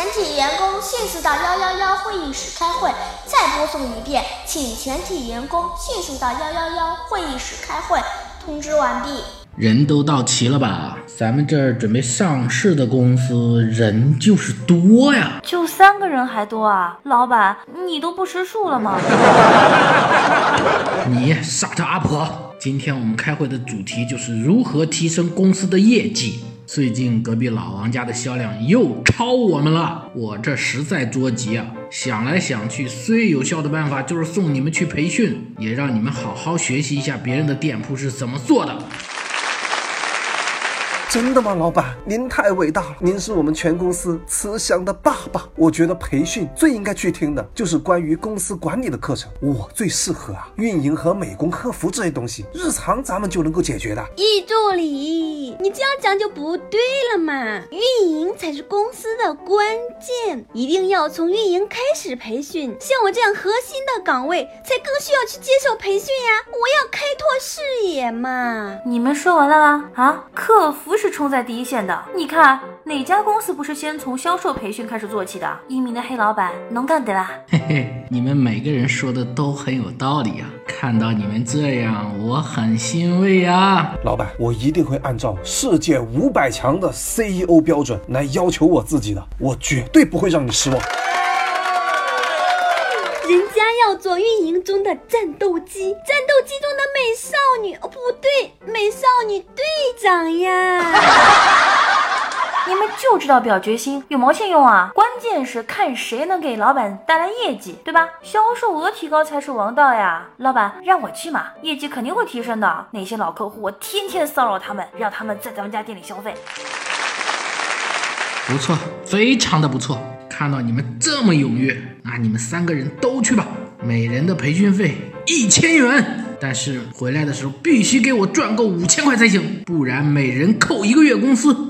全体员工迅速到幺幺幺会议室开会。再播送一遍，请全体员工迅速到幺幺幺会议室开会。通知完毕。人都到齐了吧？咱们这儿准备上市的公司人就是多呀。就三个人还多啊？老板，你都不识数了吗？你傻的阿婆！今天我们开会的主题就是如何提升公司的业绩。最近隔壁老王家的销量又超我们了，我这实在着急啊！想来想去，最有效的办法就是送你们去培训，也让你们好好学习一下别人的店铺是怎么做的。真的吗，老板？您太伟大了！您是我们全公司慈祥的爸爸。我觉得培训最应该去听的就是关于公司管理的课程。我最适合啊，运营和美工、客服这些东西，日常咱们就能够解决的。易助理，你这样讲就不对了嘛！运营才是公司的关键，一定要从运营开始培训。像我这样核心的岗位，才更需要去接受培训呀！我要开拓视野嘛！你们说完了吗？啊，客服。是冲在第一线的。你看哪家公司不是先从销售培训开始做起的？英明的黑老板，能干的啦！嘿嘿，你们每个人说的都很有道理啊！看到你们这样，我很欣慰啊。老板，我一定会按照世界五百强的 CEO 标准来要求我自己的，我绝对不会让你失望。人家要做运营中的战斗机，战斗机中的美少女，哦不对，美少女队长呀！你们就知道表决心，有毛线用啊！关键是看谁能给老板带来业绩，对吧？销售额提高才是王道呀！老板让我去嘛，业绩肯定会提升的。那些老客户，我天天骚扰他们，让他们在咱们家店里消费。不错，非常的不错。看到你们这么踊跃，那你们三个人都去吧。每人的培训费一千元，但是回来的时候必须给我赚够五千块才行，不然每人扣一个月工资。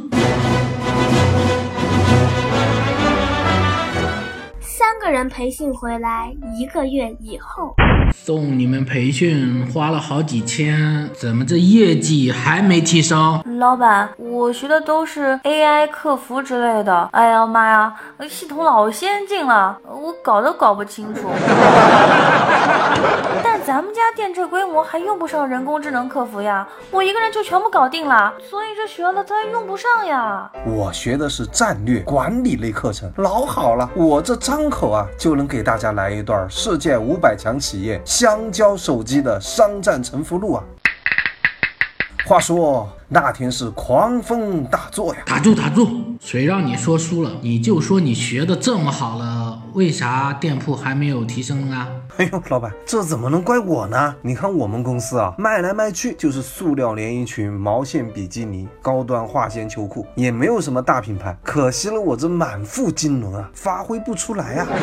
三个人培训回来，一个月以后。送你们培训花了好几千，怎么这业绩还没提升？老板，我学的都是 AI 客服之类的。哎呀妈呀，系统老先进了，我搞都搞不清楚。但咱们家店这规模还用不上人工智能客服呀，我一个人就全部搞定了，所以这学了它用不上呀。我学的是战略管理类课程，老好了，我这张口啊就能给大家来一段世界五百强企业。香蕉手机的商战沉浮录啊！话说那天是狂风大作呀！打住打住！谁让你说输了？你就说你学的这么好了，为啥店铺还没有提升呢？哎呦，老板，这怎么能怪我呢？你看我们公司啊，卖来卖去就是塑料连衣裙、毛线比基尼、高端化纤秋裤，也没有什么大品牌。可惜了我这满腹经纶啊，发挥不出来啊！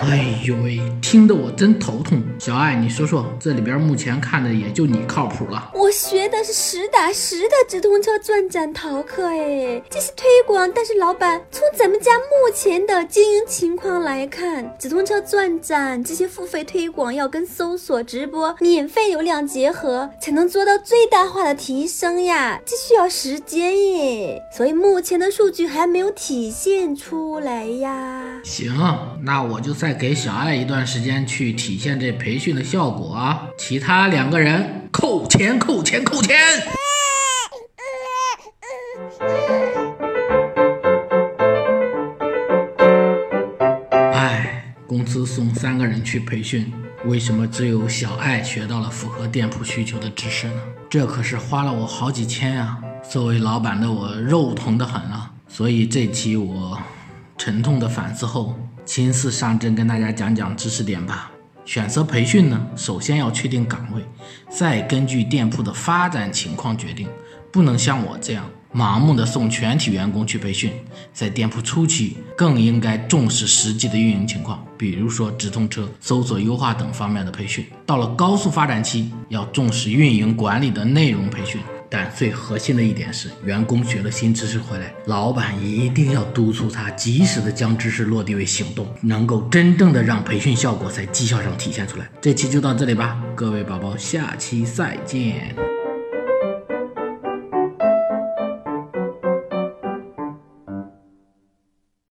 哎呦喂，听得我真头痛。小爱，你说说，这里边目前看的也就你靠谱了。我学的是实打实的直通车转展淘课，哎，这是推广。但是老板，从咱们家目前的经营情况来看，直通车转展这些付费推广要跟搜索、直播、免费流量结合，才能做到最大化的提升呀。这需要时间耶，所以目前的数据还没有体现出来呀。行，那我就再给小爱一段时时间去体现这培训的效果啊！其他两个人扣钱，扣钱，扣钱！哎，公司送三个人去培训，为什么只有小爱学到了符合店铺需求的知识呢？这可是花了我好几千呀！作为老板的我肉疼的很啊！所以这期我。沉痛的反思后，亲自上阵跟大家讲讲知识点吧。选择培训呢，首先要确定岗位，再根据店铺的发展情况决定，不能像我这样盲目的送全体员工去培训，在店铺初期更应该重视实际的运营情况，比如说直通车、搜索优化等方面的培训。到了高速发展期，要重视运营管理的内容培训。但最核心的一点是，员工学了新知识回来，老板一定要督促他及时的将知识落地为行动，能够真正的让培训效果在绩效上体现出来。这期就到这里吧，各位宝宝，下期再见。